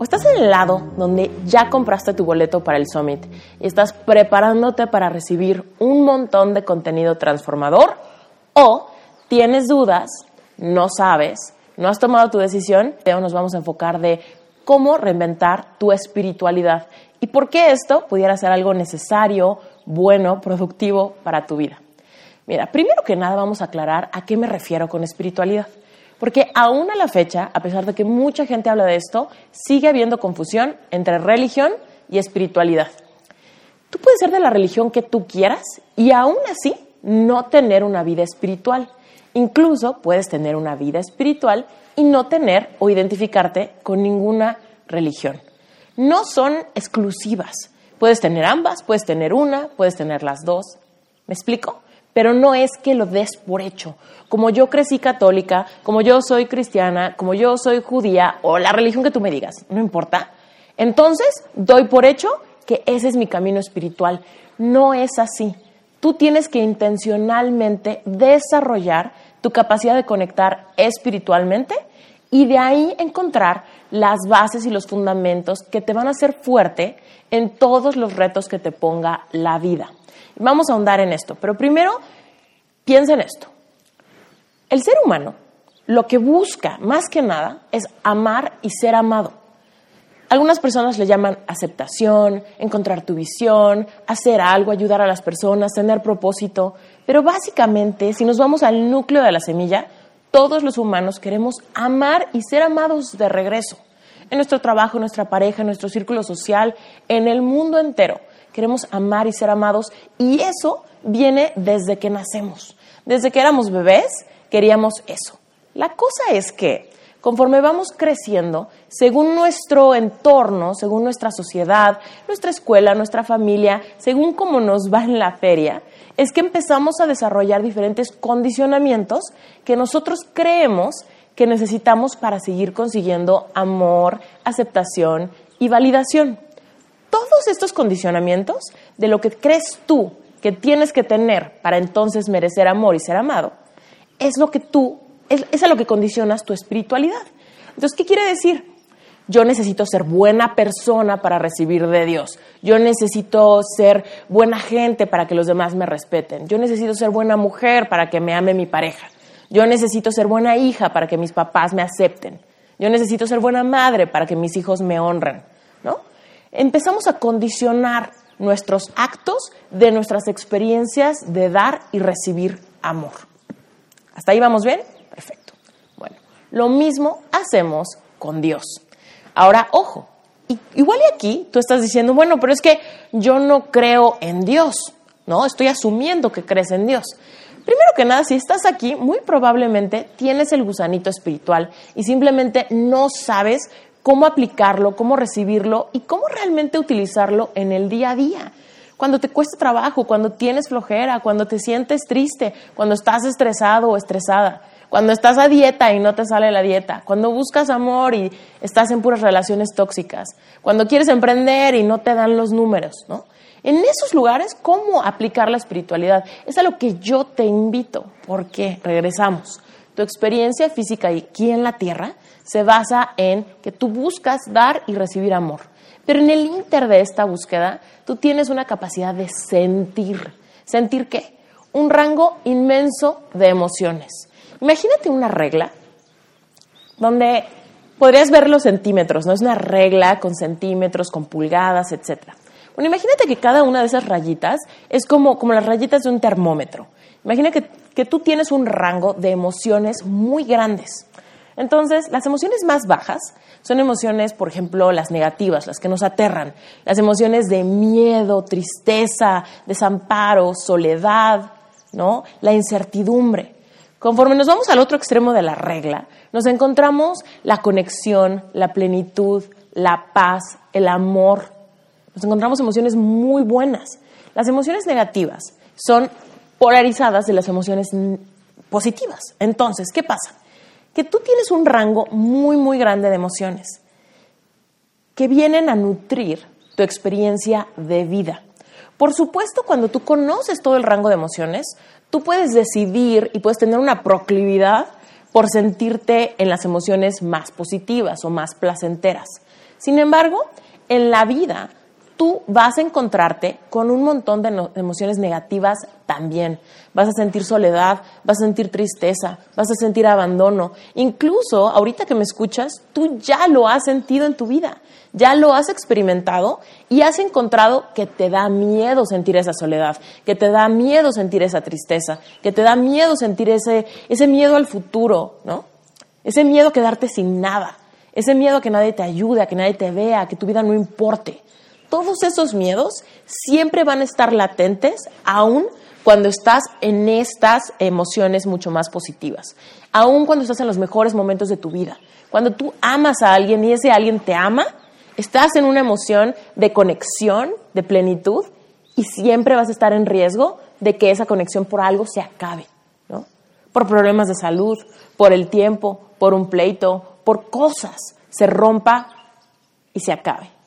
o estás en el lado donde ya compraste tu boleto para el Summit y estás preparándote para recibir un montón de contenido transformador, o tienes dudas, no sabes, no has tomado tu decisión, pero nos vamos a enfocar de cómo reinventar tu espiritualidad y por qué esto pudiera ser algo necesario, bueno, productivo para tu vida. Mira, primero que nada vamos a aclarar a qué me refiero con espiritualidad. Porque aún a la fecha, a pesar de que mucha gente habla de esto, sigue habiendo confusión entre religión y espiritualidad. Tú puedes ser de la religión que tú quieras y aún así no tener una vida espiritual. Incluso puedes tener una vida espiritual y no tener o identificarte con ninguna religión. No son exclusivas. Puedes tener ambas, puedes tener una, puedes tener las dos. ¿Me explico? Pero no es que lo des por hecho. Como yo crecí católica, como yo soy cristiana, como yo soy judía o la religión que tú me digas, no importa. Entonces, doy por hecho que ese es mi camino espiritual. No es así. Tú tienes que intencionalmente desarrollar tu capacidad de conectar espiritualmente y de ahí encontrar las bases y los fundamentos que te van a hacer fuerte en todos los retos que te ponga la vida. Vamos a ahondar en esto, pero primero piensa en esto. El ser humano lo que busca más que nada es amar y ser amado. Algunas personas le llaman aceptación, encontrar tu visión, hacer algo, ayudar a las personas, tener propósito, pero básicamente, si nos vamos al núcleo de la semilla, todos los humanos queremos amar y ser amados de regreso. En nuestro trabajo, en nuestra pareja, en nuestro círculo social, en el mundo entero queremos amar y ser amados y eso viene desde que nacemos. Desde que éramos bebés queríamos eso. La cosa es que conforme vamos creciendo, según nuestro entorno, según nuestra sociedad, nuestra escuela, nuestra familia, según cómo nos va en la feria, es que empezamos a desarrollar diferentes condicionamientos que nosotros creemos que necesitamos para seguir consiguiendo amor, aceptación y validación todos estos condicionamientos de lo que crees tú que tienes que tener para entonces merecer amor y ser amado, es lo que tú, es, es a lo que condicionas tu espiritualidad. Entonces, ¿qué quiere decir? Yo necesito ser buena persona para recibir de Dios. Yo necesito ser buena gente para que los demás me respeten. Yo necesito ser buena mujer para que me ame mi pareja. Yo necesito ser buena hija para que mis papás me acepten. Yo necesito ser buena madre para que mis hijos me honren. Empezamos a condicionar nuestros actos de nuestras experiencias de dar y recibir amor. ¿Hasta ahí vamos bien? Perfecto. Bueno, lo mismo hacemos con Dios. Ahora, ojo, igual y aquí tú estás diciendo, bueno, pero es que yo no creo en Dios, ¿no? Estoy asumiendo que crees en Dios. Primero que nada, si estás aquí, muy probablemente tienes el gusanito espiritual y simplemente no sabes cómo aplicarlo, cómo recibirlo y cómo realmente utilizarlo en el día a día. Cuando te cuesta trabajo, cuando tienes flojera, cuando te sientes triste, cuando estás estresado o estresada, cuando estás a dieta y no te sale la dieta, cuando buscas amor y estás en puras relaciones tóxicas, cuando quieres emprender y no te dan los números, ¿no? En esos lugares, ¿cómo aplicar la espiritualidad? Es a lo que yo te invito, porque regresamos. Tu experiencia física aquí en la tierra se basa en que tú buscas dar y recibir amor. Pero en el inter de esta búsqueda, tú tienes una capacidad de sentir. ¿Sentir qué? Un rango inmenso de emociones. Imagínate una regla donde podrías ver los centímetros, ¿no? Es una regla con centímetros, con pulgadas, etc. Bueno, imagínate que cada una de esas rayitas es como, como las rayitas de un termómetro. Imagina que, que tú tienes un rango de emociones muy grandes. Entonces, las emociones más bajas son emociones, por ejemplo, las negativas, las que nos aterran, las emociones de miedo, tristeza, desamparo, soledad, ¿no? La incertidumbre. Conforme nos vamos al otro extremo de la regla, nos encontramos la conexión, la plenitud, la paz, el amor. Nos encontramos emociones muy buenas. Las emociones negativas son polarizadas de las emociones positivas. Entonces, ¿qué pasa? Que tú tienes un rango muy, muy grande de emociones que vienen a nutrir tu experiencia de vida. Por supuesto, cuando tú conoces todo el rango de emociones, tú puedes decidir y puedes tener una proclividad por sentirte en las emociones más positivas o más placenteras. Sin embargo, en la vida tú vas a encontrarte con un montón de emociones negativas también. Vas a sentir soledad, vas a sentir tristeza, vas a sentir abandono. Incluso ahorita que me escuchas, tú ya lo has sentido en tu vida, ya lo has experimentado y has encontrado que te da miedo sentir esa soledad, que te da miedo sentir esa tristeza, que te da miedo sentir ese, ese miedo al futuro, ¿no? Ese miedo a quedarte sin nada, ese miedo a que nadie te ayude, a que nadie te vea, a que tu vida no importe todos esos miedos siempre van a estar latentes aún cuando estás en estas emociones mucho más positivas, aún cuando estás en los mejores momentos de tu vida. Cuando tú amas a alguien y ese alguien te ama, estás en una emoción de conexión, de plenitud, y siempre vas a estar en riesgo de que esa conexión por algo se acabe, ¿no? Por problemas de salud, por el tiempo, por un pleito, por cosas, se rompa y se acabe.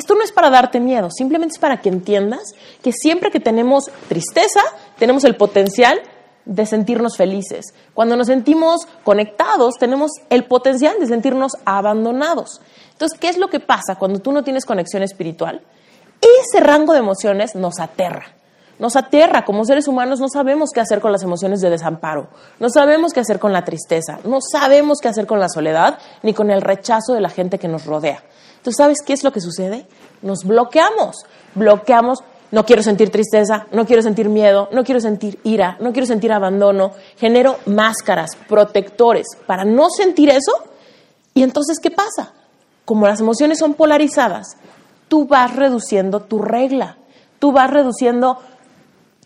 Esto no es para darte miedo, simplemente es para que entiendas que siempre que tenemos tristeza, tenemos el potencial de sentirnos felices. Cuando nos sentimos conectados, tenemos el potencial de sentirnos abandonados. Entonces, ¿qué es lo que pasa cuando tú no tienes conexión espiritual? Ese rango de emociones nos aterra. Nos aterra. Como seres humanos no sabemos qué hacer con las emociones de desamparo. No sabemos qué hacer con la tristeza. No sabemos qué hacer con la soledad ni con el rechazo de la gente que nos rodea. Entonces, ¿sabes qué es lo que sucede? Nos bloqueamos, bloqueamos, no quiero sentir tristeza, no quiero sentir miedo, no quiero sentir ira, no quiero sentir abandono, genero máscaras, protectores para no sentir eso. Y entonces, ¿qué pasa? Como las emociones son polarizadas, tú vas reduciendo tu regla, tú vas reduciendo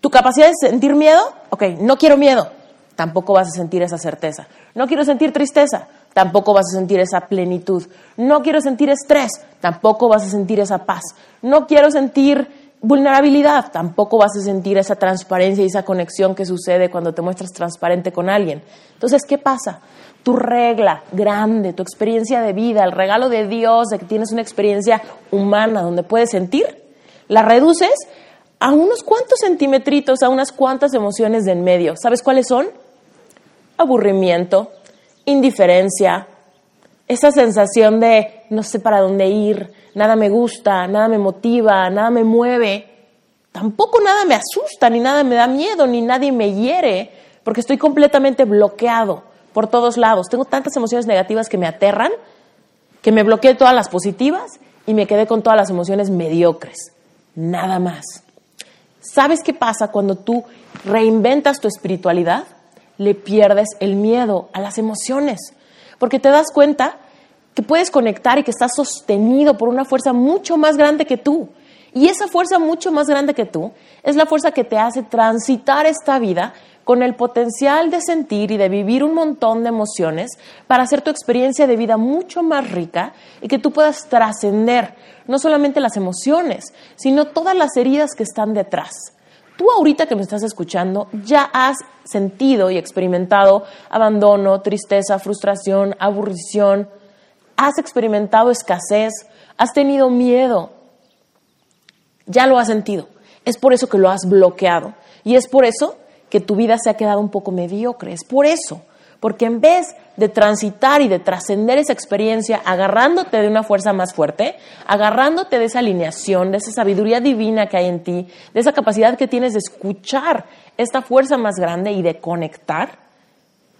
tu capacidad de sentir miedo, ok, no quiero miedo, tampoco vas a sentir esa certeza. No quiero sentir tristeza, tampoco vas a sentir esa plenitud. No quiero sentir estrés, tampoco vas a sentir esa paz. No quiero sentir vulnerabilidad, tampoco vas a sentir esa transparencia y esa conexión que sucede cuando te muestras transparente con alguien. Entonces, ¿qué pasa? Tu regla grande, tu experiencia de vida, el regalo de Dios de que tienes una experiencia humana donde puedes sentir, la reduces a unos cuantos centímetritos, a unas cuantas emociones de en medio. ¿Sabes cuáles son? Aburrimiento, indiferencia, esa sensación de no sé para dónde ir, nada me gusta, nada me motiva, nada me mueve, tampoco nada me asusta, ni nada me da miedo, ni nadie me hiere, porque estoy completamente bloqueado por todos lados. Tengo tantas emociones negativas que me aterran, que me bloqueé todas las positivas y me quedé con todas las emociones mediocres. Nada más. ¿Sabes qué pasa cuando tú reinventas tu espiritualidad? le pierdes el miedo a las emociones, porque te das cuenta que puedes conectar y que estás sostenido por una fuerza mucho más grande que tú. Y esa fuerza mucho más grande que tú es la fuerza que te hace transitar esta vida con el potencial de sentir y de vivir un montón de emociones para hacer tu experiencia de vida mucho más rica y que tú puedas trascender no solamente las emociones, sino todas las heridas que están detrás. Tú ahorita que me estás escuchando ya has sentido y experimentado abandono, tristeza, frustración, aburrición, has experimentado escasez, has tenido miedo, ya lo has sentido. Es por eso que lo has bloqueado y es por eso que tu vida se ha quedado un poco mediocre, es por eso porque en vez de transitar y de trascender esa experiencia agarrándote de una fuerza más fuerte, agarrándote de esa alineación, de esa sabiduría divina que hay en ti, de esa capacidad que tienes de escuchar esta fuerza más grande y de conectar,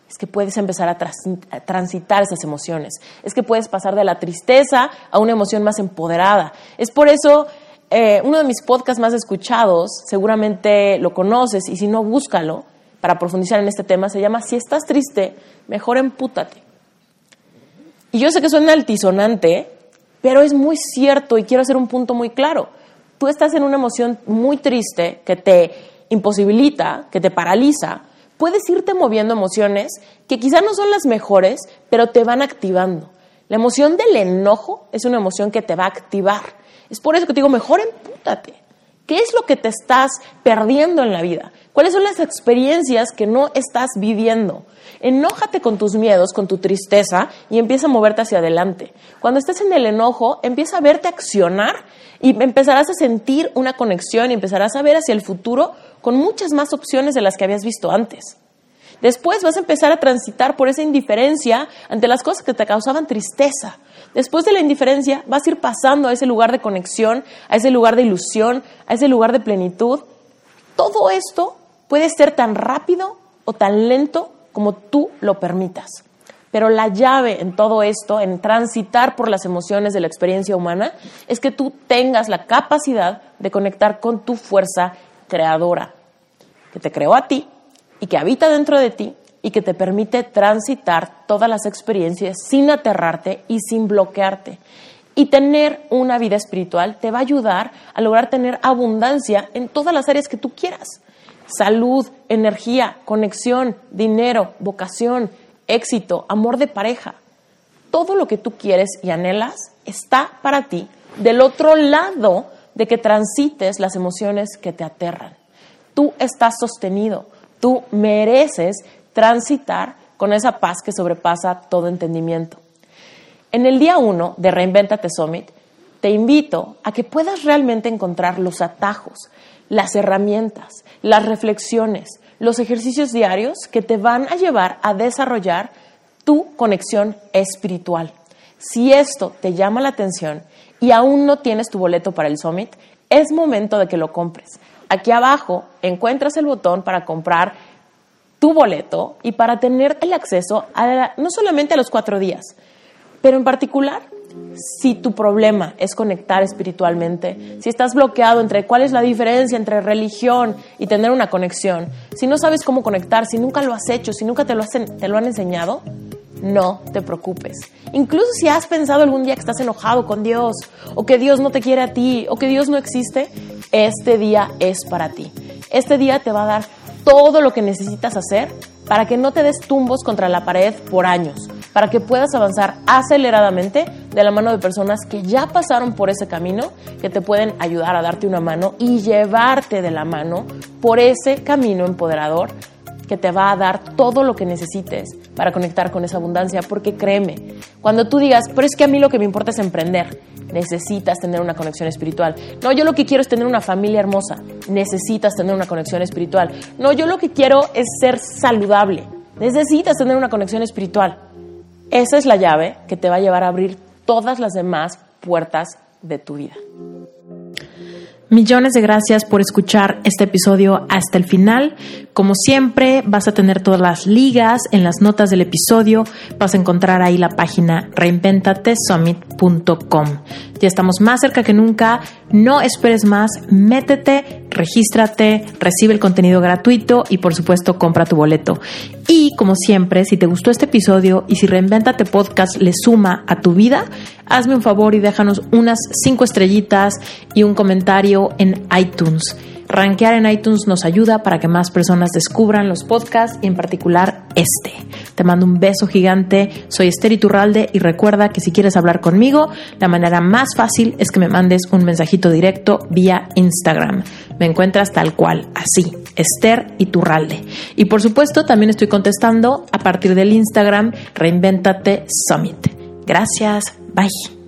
es que puedes empezar a, transitar esas emociones, es que puedes pasar de la tristeza a una emoción más empoderada. Es por eso eh, uno de mis podcasts más escuchados, seguramente lo conoces y si no, búscalo para profundizar en este tema, se llama Si estás triste, mejor empútate. Y yo sé que suena altisonante, pero es muy cierto y quiero hacer un punto muy claro. Tú estás en una emoción muy triste que te imposibilita, que te paraliza, puedes irte moviendo emociones que quizás no son las mejores, pero te van activando. La emoción del enojo es una emoción que te va a activar. Es por eso que te digo, mejor empútate. ¿Qué es lo que te estás perdiendo en la vida? ¿Cuáles son las experiencias que no estás viviendo? Enójate con tus miedos, con tu tristeza y empieza a moverte hacia adelante. Cuando estés en el enojo, empieza a verte accionar y empezarás a sentir una conexión y empezarás a ver hacia el futuro con muchas más opciones de las que habías visto antes. Después vas a empezar a transitar por esa indiferencia ante las cosas que te causaban tristeza. Después de la indiferencia vas a ir pasando a ese lugar de conexión, a ese lugar de ilusión, a ese lugar de plenitud. Todo esto puede ser tan rápido o tan lento como tú lo permitas. Pero la llave en todo esto, en transitar por las emociones de la experiencia humana, es que tú tengas la capacidad de conectar con tu fuerza creadora, que te creó a ti y que habita dentro de ti y que te permite transitar todas las experiencias sin aterrarte y sin bloquearte. Y tener una vida espiritual te va a ayudar a lograr tener abundancia en todas las áreas que tú quieras. Salud, energía, conexión, dinero, vocación, éxito, amor de pareja. Todo lo que tú quieres y anhelas está para ti del otro lado de que transites las emociones que te aterran. Tú estás sostenido, Tú mereces transitar con esa paz que sobrepasa todo entendimiento. En el día uno de Reinventate Summit, te invito a que puedas realmente encontrar los atajos, las herramientas, las reflexiones, los ejercicios diarios que te van a llevar a desarrollar tu conexión espiritual. Si esto te llama la atención y aún no tienes tu boleto para el Summit, es momento de que lo compres. Aquí abajo encuentras el botón para comprar tu boleto y para tener el acceso a no solamente a los cuatro días, pero en particular si tu problema es conectar espiritualmente, si estás bloqueado entre cuál es la diferencia entre religión y tener una conexión, si no sabes cómo conectar, si nunca lo has hecho, si nunca te lo, te lo han enseñado, no te preocupes. Incluso si has pensado algún día que estás enojado con Dios, o que Dios no te quiere a ti, o que Dios no existe, este día es para ti. Este día te va a dar todo lo que necesitas hacer para que no te des tumbos contra la pared por años, para que puedas avanzar aceleradamente de la mano de personas que ya pasaron por ese camino, que te pueden ayudar a darte una mano y llevarte de la mano por ese camino empoderador te va a dar todo lo que necesites para conectar con esa abundancia, porque créeme, cuando tú digas, pero es que a mí lo que me importa es emprender, necesitas tener una conexión espiritual. No, yo lo que quiero es tener una familia hermosa, necesitas tener una conexión espiritual. No, yo lo que quiero es ser saludable, necesitas tener una conexión espiritual. Esa es la llave que te va a llevar a abrir todas las demás puertas de tu vida. Millones de gracias por escuchar este episodio hasta el final. Como siempre, vas a tener todas las ligas en las notas del episodio. Vas a encontrar ahí la página reinventatesummit.com. Ya estamos más cerca que nunca. No esperes más. Métete, regístrate, recibe el contenido gratuito y por supuesto compra tu boleto. Y como siempre, si te gustó este episodio y si Reinventate Podcast le suma a tu vida, hazme un favor y déjanos unas cinco estrellitas y un comentario en iTunes. Rankear en iTunes nos ayuda para que más personas descubran los podcasts y en particular este. Te mando un beso gigante, soy Esther Iturralde y recuerda que si quieres hablar conmigo, la manera más fácil es que me mandes un mensajito directo vía Instagram. Me encuentras tal cual, así, Esther Iturralde. Y por supuesto también estoy contestando a partir del Instagram Reinventate Summit. Gracias, bye.